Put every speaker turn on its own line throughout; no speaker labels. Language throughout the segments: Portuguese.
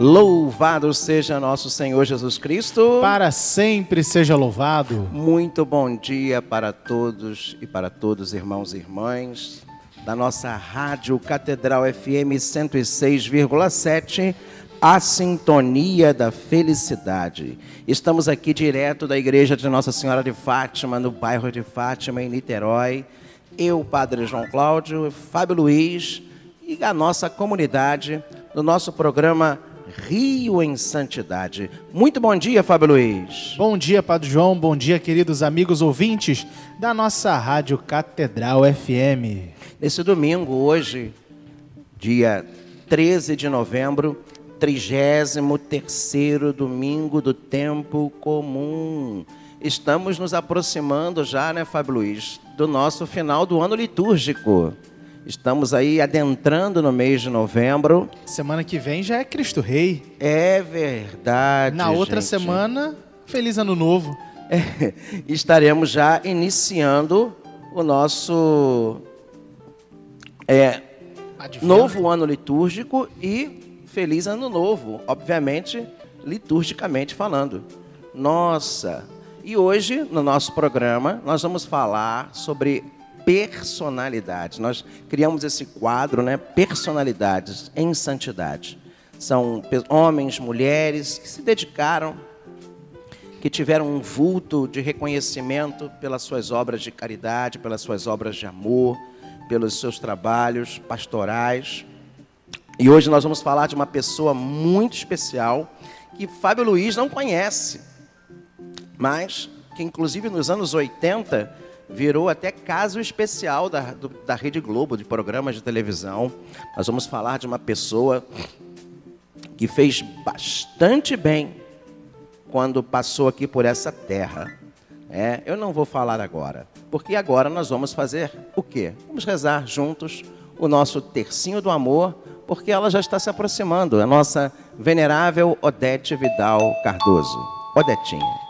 Louvado seja nosso Senhor Jesus Cristo.
Para sempre seja louvado.
Muito bom dia para todos e para todos, irmãos e irmãs, da nossa Rádio Catedral FM 106,7, a Sintonia da Felicidade. Estamos aqui direto da Igreja de Nossa Senhora de Fátima, no bairro de Fátima, em Niterói. Eu, Padre João Cláudio, Fábio Luiz e a nossa comunidade do nosso programa Rio em Santidade. Muito bom dia, Fábio Luiz.
Bom dia, Padre João. Bom dia, queridos amigos ouvintes da nossa Rádio Catedral FM.
Nesse domingo, hoje, dia 13 de novembro, 33 domingo do tempo comum. Estamos nos aproximando já, né, Fábio Luiz, do nosso final do ano litúrgico. Estamos aí adentrando no mês de novembro.
Semana que vem já é Cristo Rei.
É verdade.
Na outra
gente.
semana, Feliz Ano Novo.
É, estaremos já iniciando o nosso é, novo ano litúrgico e feliz ano novo, obviamente, liturgicamente falando. Nossa! E hoje, no nosso programa, nós vamos falar sobre personalidade. Nós criamos esse quadro, né? Personalidades em santidade. São homens, mulheres que se dedicaram, que tiveram um vulto de reconhecimento pelas suas obras de caridade, pelas suas obras de amor, pelos seus trabalhos pastorais. E hoje nós vamos falar de uma pessoa muito especial que Fábio Luiz não conhece, mas que inclusive nos anos 80 virou até caso especial da, do, da Rede Globo, de programas de televisão. Nós vamos falar de uma pessoa que fez bastante bem quando passou aqui por essa terra. É, eu não vou falar agora, porque agora nós vamos fazer o quê? Vamos rezar juntos o nosso tercinho do amor, porque ela já está se aproximando, a nossa venerável Odete Vidal Cardoso. Odetinha.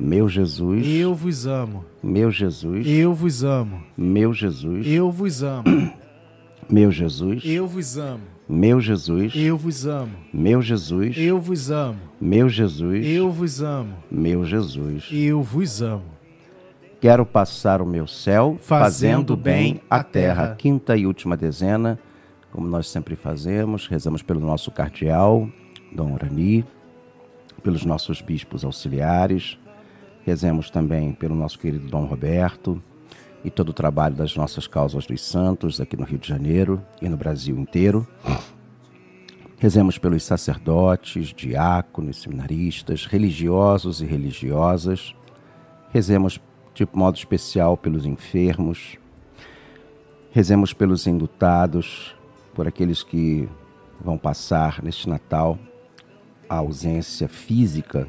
Meu Jesus,
eu vos amo.
Meu Jesus,
eu vos amo.
Meu Jesus,
eu vos amo.
Meu Jesus,
eu vos amo.
Meu Jesus,
eu vos amo.
Meu Jesus,
eu vos amo.
Meu Jesus,
eu vos amo.
Meu Jesus,
eu vos amo.
Quero passar o meu céu
fazendo, fazendo bem a terra. terra.
Quinta e última dezena, como nós sempre fazemos, rezamos pelo nosso cardeal, Dom Orani, pelos nossos bispos auxiliares, Rezemos também pelo nosso querido Dom Roberto, e todo o trabalho das nossas causas dos santos aqui no Rio de Janeiro e no Brasil inteiro. Rezemos pelos sacerdotes, diáconos, seminaristas, religiosos e religiosas. Rezemos de modo especial pelos enfermos. Rezemos pelos indutados, por aqueles que vão passar neste Natal a ausência física,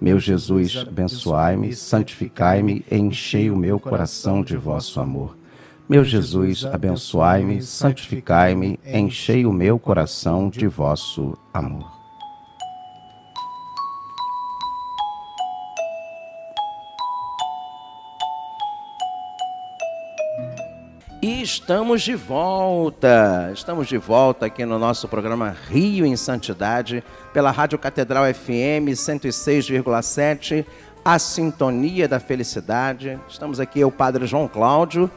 Meu Jesus, abençoai-me, santificai-me, enchei o meu coração de vosso amor. Meu Jesus, abençoai-me, santificai-me, enchei o meu coração de vosso amor. Estamos de volta. Estamos de volta aqui no nosso programa Rio em Santidade, pela Rádio Catedral FM 106,7, a Sintonia da Felicidade. Estamos aqui, eu, Padre João Cláudio.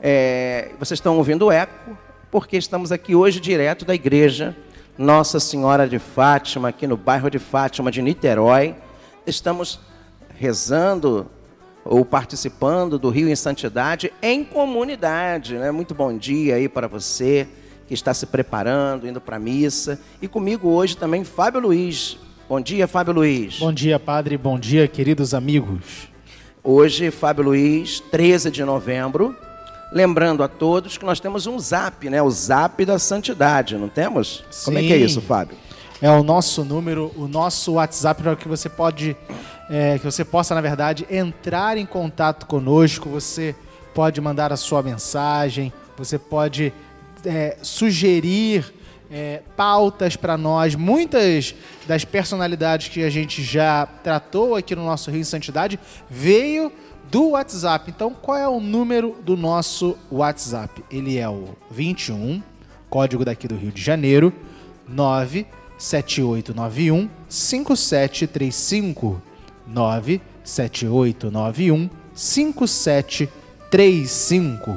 É, vocês estão ouvindo o eco, porque estamos aqui hoje direto da igreja Nossa Senhora de Fátima, aqui no bairro de Fátima de Niterói. Estamos rezando ou participando do Rio em Santidade em comunidade. Né? Muito bom dia aí para você que está se preparando, indo para a missa. E comigo hoje também Fábio Luiz. Bom dia, Fábio Luiz.
Bom dia, Padre. Bom dia, queridos amigos.
Hoje, Fábio Luiz, 13 de novembro. Lembrando a todos que nós temos um zap, né? O zap da santidade, não temos?
Sim.
Como é que é isso, Fábio?
É o nosso número, o nosso WhatsApp para que você pode é, que você possa, na verdade, entrar em contato conosco. Você pode mandar a sua mensagem, você pode é, sugerir é, pautas para nós. Muitas das personalidades que a gente já tratou aqui no nosso Rio em Santidade veio do WhatsApp. Então, qual é o número do nosso WhatsApp? Ele é o 21, código daqui do Rio de Janeiro, 97891 5735. 97891 5735.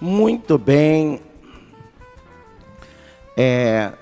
Muito bem. É,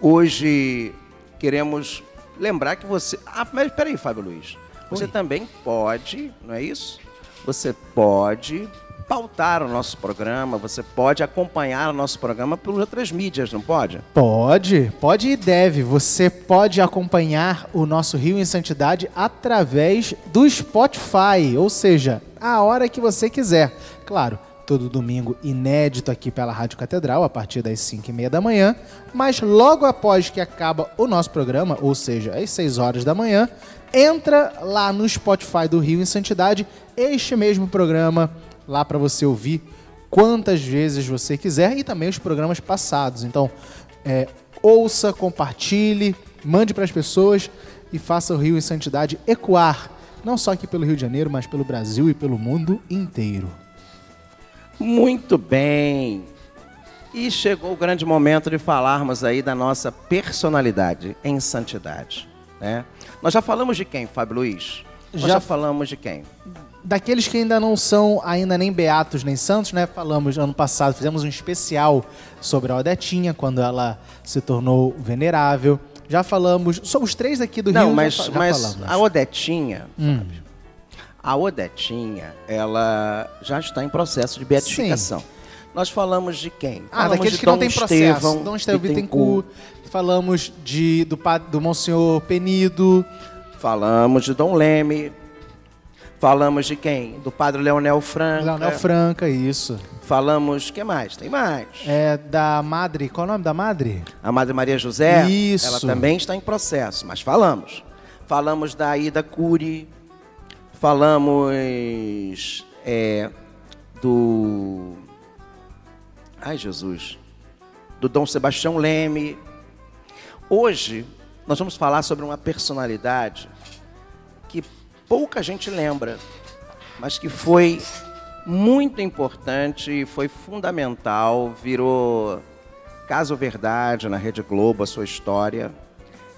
hoje queremos lembrar que você. Ah, mas peraí, Fábio Luiz. Você Oi. também pode, não é isso? Você pode pautar o nosso programa, você pode acompanhar o nosso programa por outras mídias, não pode?
Pode, pode e deve. Você pode acompanhar o nosso Rio em Santidade através do Spotify, ou seja, a hora que você quiser. Claro, todo domingo inédito aqui pela Rádio Catedral, a partir das 5 e meia da manhã. Mas logo após que acaba o nosso programa, ou seja, às 6 horas da manhã, entra lá no Spotify do Rio em Santidade, este mesmo programa lá para você ouvir quantas vezes você quiser e também os programas passados. Então, é, ouça, compartilhe, mande para as pessoas e faça o Rio em Santidade ecoar, não só aqui pelo Rio de Janeiro, mas pelo Brasil e pelo mundo inteiro.
Muito bem. E chegou o grande momento de falarmos aí da nossa personalidade em santidade. Né? Nós já falamos de quem, Fábio Luiz? Já, falamos de quem?
daqueles que ainda não são ainda nem beatos nem santos, né? Falamos ano passado, fizemos um especial sobre a Odetinha quando ela se tornou venerável. Já falamos, somos três aqui do
não,
Rio.
mas,
já,
mas a Odetinha, hum. a Odetinha, ela já está em processo de beatificação. Sim. Nós falamos de quem?
Ah, falamos daqueles que Dom não tem processo. Estevão, Dom Estevão Bittencourt. Falamos de, do, do Monsenhor Penido.
Falamos de Dom Leme. Falamos de quem? Do padre Leonel Franca.
Leonel Franca, isso.
Falamos, que mais? Tem mais.
É da Madre, qual é o nome da Madre?
A Madre Maria José.
Isso.
Ela também está em processo, mas falamos. Falamos da Ida Cury. falamos é, do. Ai, Jesus. Do Dom Sebastião Leme. Hoje, nós vamos falar sobre uma personalidade que pouca gente lembra, mas que foi muito importante, foi fundamental, virou caso verdade na Rede Globo a sua história.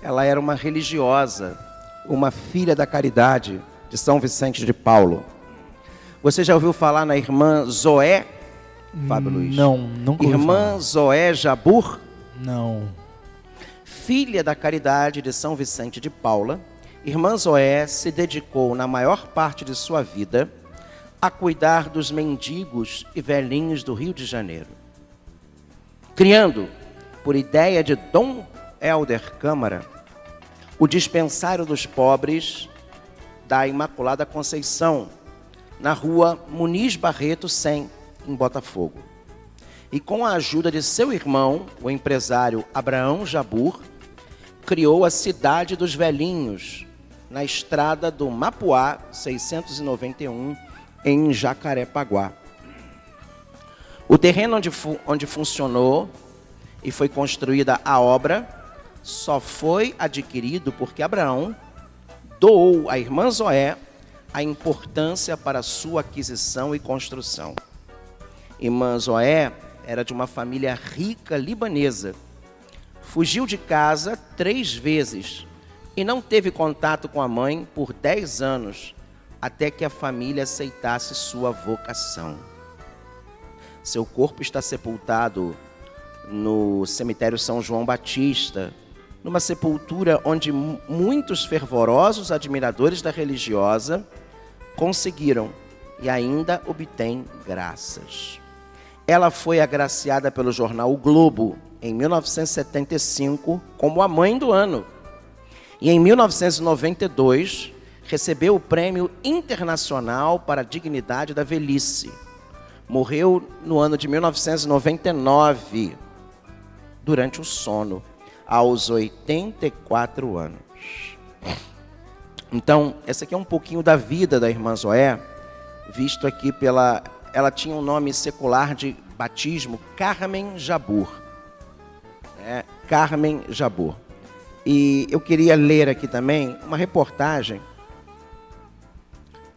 Ela era uma religiosa, uma filha da caridade de São Vicente de Paulo. Você já ouviu falar na irmã Zoé, Fábio Luiz?
Não, nunca
Irmã. Zoé Jabur,
Não.
Filha da caridade de São Vicente de Paula, irmã Zoé se dedicou na maior parte de sua vida a cuidar dos mendigos e velhinhos do Rio de Janeiro. Criando, por ideia de Dom Helder Câmara, o dispensário dos pobres da Imaculada Conceição, na rua Muniz Barreto 100, em Botafogo. E com a ajuda de seu irmão, o empresário Abraão Jabur, criou a Cidade dos Velhinhos, na estrada do Mapuá 691, em Jacarepaguá. O terreno onde, fu onde funcionou e foi construída a obra só foi adquirido porque Abraão doou à irmã Zoé a importância para sua aquisição e construção. Irmã Zoé era de uma família rica libanesa. Fugiu de casa três vezes e não teve contato com a mãe por dez anos, até que a família aceitasse sua vocação. Seu corpo está sepultado no cemitério São João Batista, numa sepultura onde muitos fervorosos admiradores da religiosa conseguiram e ainda obtêm graças. Ela foi agraciada pelo jornal O Globo em 1975 como a mãe do ano. E em 1992 recebeu o Prêmio Internacional para a Dignidade da Velhice. Morreu no ano de 1999 durante o sono, aos 84 anos. Então, essa aqui é um pouquinho da vida da irmã Zoé, visto aqui pela. Ela tinha um nome secular de batismo, Carmen Jabur. É, Carmen Jabur. E eu queria ler aqui também uma reportagem.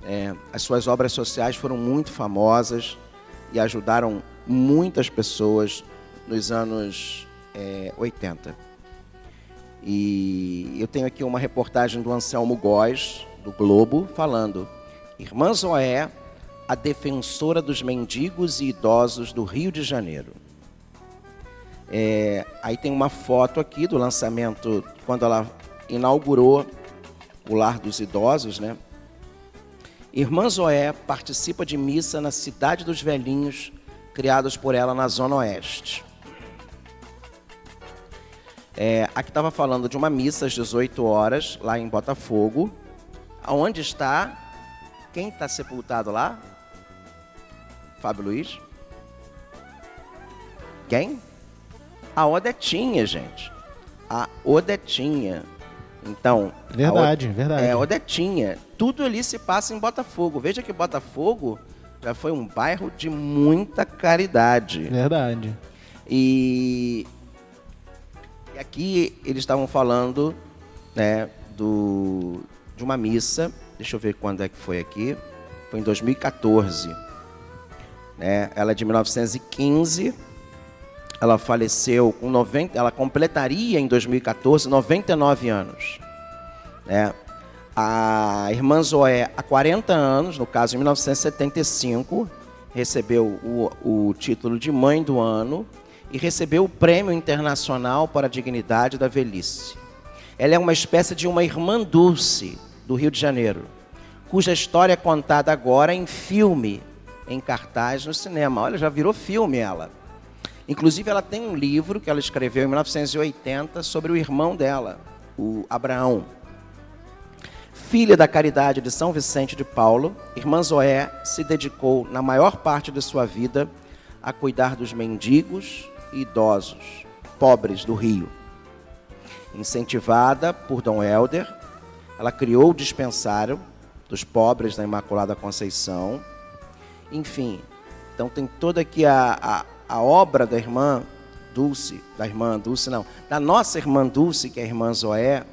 É, as suas obras sociais foram muito famosas e ajudaram muitas pessoas nos anos é, 80. E eu tenho aqui uma reportagem do Anselmo Góes, do Globo, falando: Irmã Zoé, a defensora dos mendigos e idosos do Rio de Janeiro. É, aí tem uma foto aqui do lançamento, quando ela inaugurou o Lar dos Idosos, né? Irmã Zoé participa de missa na Cidade dos Velhinhos, criados por ela na Zona Oeste. É, aqui estava falando de uma missa às 18 horas, lá em Botafogo. Onde está? Quem está sepultado lá? Fábio Luiz? Quem? A Odetinha, gente. A Odetinha. Então.
Verdade, verdade.
É, Odetinha. Tudo ali se passa em Botafogo. Veja que Botafogo já foi um bairro de muita caridade.
Verdade.
E, e aqui eles estavam falando né, do, de uma missa. Deixa eu ver quando é que foi aqui. Foi em 2014. Né? Ela é de 1915. Ela faleceu com 90. Ela completaria em 2014 99 anos. Né? A irmã Zoé, há 40 anos, no caso em 1975, recebeu o, o título de mãe do ano e recebeu o Prêmio Internacional para a Dignidade da Velhice. Ela é uma espécie de uma irmã Dulce do Rio de Janeiro, cuja história é contada agora em filme, em cartaz no cinema. Olha, já virou filme ela. Inclusive, ela tem um livro que ela escreveu em 1980 sobre o irmão dela, o Abraão. Filha da caridade de São Vicente de Paulo, irmã Zoé se dedicou, na maior parte de sua vida, a cuidar dos mendigos e idosos, pobres do Rio. Incentivada por Dom Helder, ela criou o dispensário dos pobres da Imaculada Conceição. Enfim, então tem toda aqui a, a, a obra da irmã Dulce, da irmã Dulce, não, da nossa irmã Dulce, que é a irmã Zoé.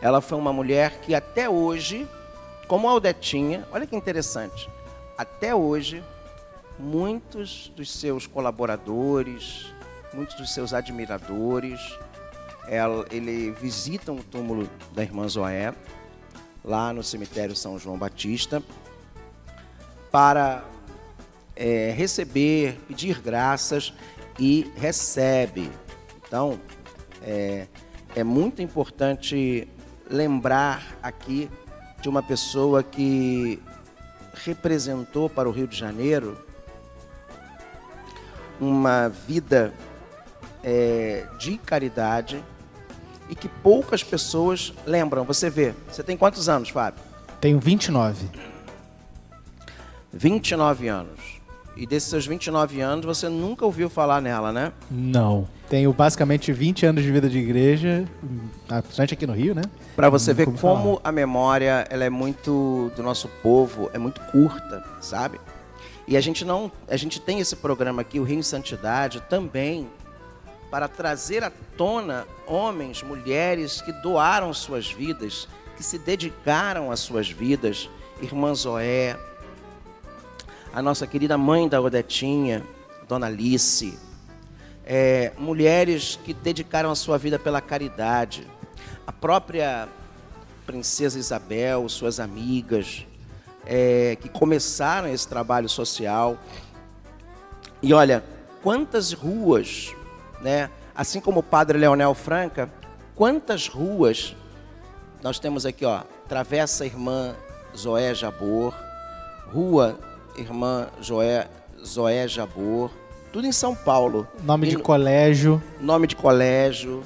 Ela foi uma mulher que até hoje, como Aldetinha, olha que interessante, até hoje, muitos dos seus colaboradores, muitos dos seus admiradores, ela, ele visitam o túmulo da irmã Zoé, lá no cemitério São João Batista, para é, receber, pedir graças e recebe. Então, é, é muito importante lembrar aqui de uma pessoa que representou para o Rio de Janeiro uma vida é, de caridade e que poucas pessoas lembram. Você vê, você tem quantos anos, Fábio?
Tenho 29.
29 anos. E desses seus 29 anos, você nunca ouviu falar nela, né?
Não. Tenho basicamente 20 anos de vida de igreja, principalmente aqui no Rio, né?
Para você ver como a memória ela é muito do nosso povo, é muito curta, sabe? E a gente não, a gente tem esse programa aqui, o Rio em Santidade, também para trazer à tona homens, mulheres que doaram suas vidas, que se dedicaram às suas vidas, irmã Zoé, a nossa querida mãe da Odetinha, Dona Alice, é, mulheres que dedicaram a sua vida pela caridade, a própria Princesa Isabel, suas amigas, é, que começaram esse trabalho social. E olha, quantas ruas, né? assim como o Padre Leonel Franca, quantas ruas nós temos aqui, ó, Travessa Irmã Zoé Jabor, Rua irmã Joé, Zoé Jabor, tudo em São Paulo.
Nome e de colégio.
Nome de colégio.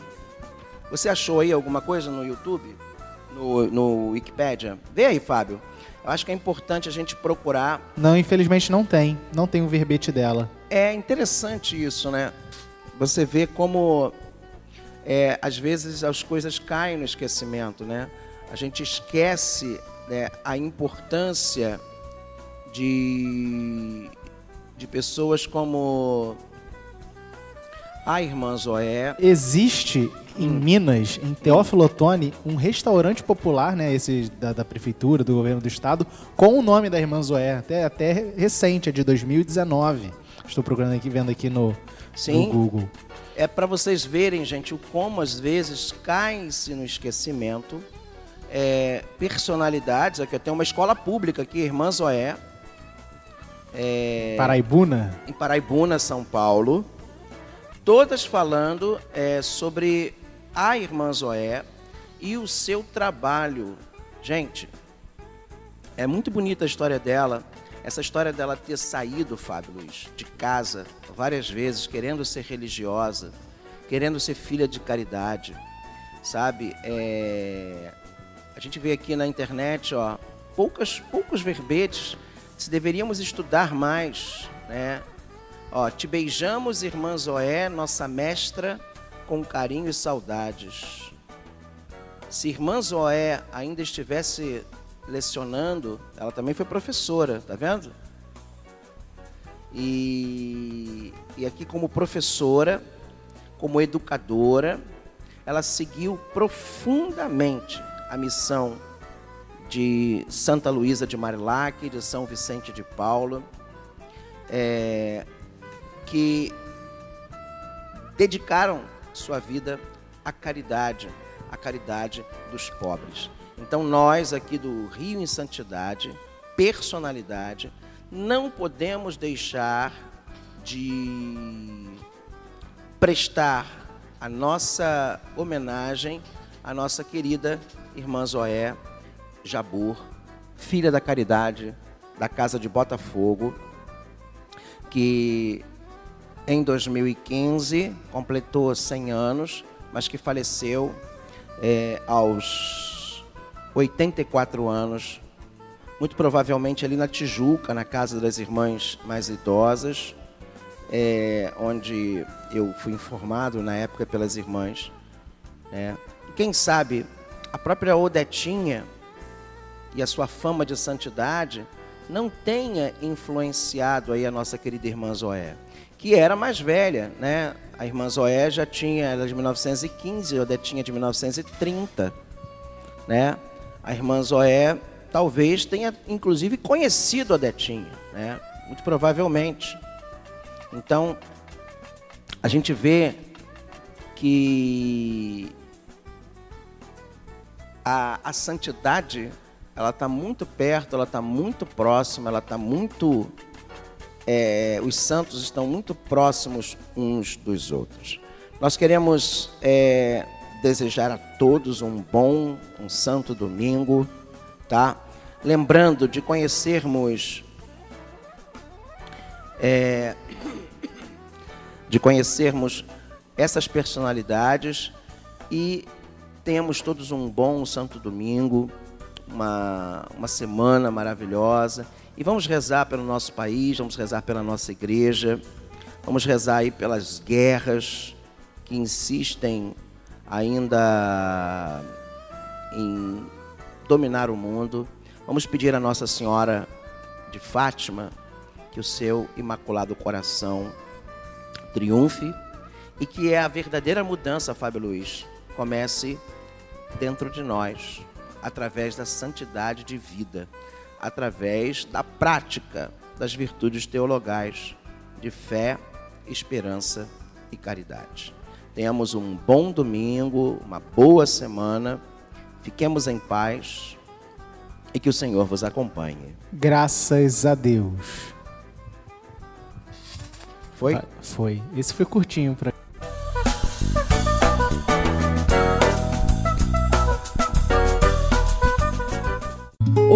Você achou aí alguma coisa no YouTube? No, no Wikipedia? Vê aí, Fábio. Eu acho que é importante a gente procurar.
Não, infelizmente não tem. Não tem o verbete dela.
É interessante isso, né? Você vê como é, às vezes as coisas caem no esquecimento, né? A gente esquece né, a importância de, de pessoas como a irmã Zoé.
Existe em hum. Minas, em Teófilo Otoni, um restaurante popular, né, esse da, da, prefeitura, do governo do estado, com o nome da irmã Zoé, até, até recente, é de 2019. Estou procurando aqui, vendo aqui no, Sim. no Google.
É para vocês verem, gente, o como às vezes cai-se no esquecimento é, personalidades. Aqui tem uma escola pública aqui, Irmã Zoé,
é, Paraibuna?
Em Paraibuna, São Paulo. Todas falando é, sobre a irmã Zoé e o seu trabalho. Gente, é muito bonita a história dela. Essa história dela ter saído, Fábio Luiz, de casa várias vezes, querendo ser religiosa, querendo ser filha de caridade, sabe? É... A gente vê aqui na internet, ó, poucas, poucos verbetes se deveríamos estudar mais, né? Ó, te beijamos, irmã Zoé, nossa mestra, com carinho e saudades. Se irmã Zoé ainda estivesse lecionando, ela também foi professora, tá vendo? E, e aqui como professora, como educadora, ela seguiu profundamente a missão de Santa Luísa de Marilac, de São Vicente de Paulo, é, que dedicaram sua vida à caridade, à caridade dos pobres. Então nós aqui do Rio em Santidade, personalidade, não podemos deixar de prestar a nossa homenagem à nossa querida irmã Zoé, Jabur, filha da caridade da Casa de Botafogo, que em 2015 completou 100 anos, mas que faleceu é, aos 84 anos, muito provavelmente ali na Tijuca, na casa das irmãs mais idosas, é, onde eu fui informado na época pelas irmãs. É. Quem sabe a própria Odetinha e a sua fama de santidade não tenha influenciado aí a nossa querida irmã Zoé, que era mais velha, né? A irmã Zoé já tinha, ela é de 1915, a Odetinha de 1930, né? A irmã Zoé talvez tenha, inclusive, conhecido a Detinha, né? Muito provavelmente. Então, a gente vê que a, a santidade ela está muito perto, ela está muito próxima, ela está muito. É, os santos estão muito próximos uns dos outros. Nós queremos é, desejar a todos um bom, um santo domingo, tá? Lembrando de conhecermos. É, de conhecermos essas personalidades e tenhamos todos um bom santo domingo uma, uma semana maravilhosa. E vamos rezar pelo nosso país, vamos rezar pela nossa igreja, vamos rezar aí pelas guerras que insistem ainda em dominar o mundo. Vamos pedir a Nossa Senhora de Fátima que o seu imaculado coração triunfe e que a verdadeira mudança, Fábio Luiz, comece dentro de nós através da santidade de vida, através da prática das virtudes teologais de fé, esperança e caridade. Tenhamos um bom domingo, uma boa semana, fiquemos em paz e que o Senhor vos acompanhe.
Graças a Deus.
Foi?
Foi. Esse foi curtinho para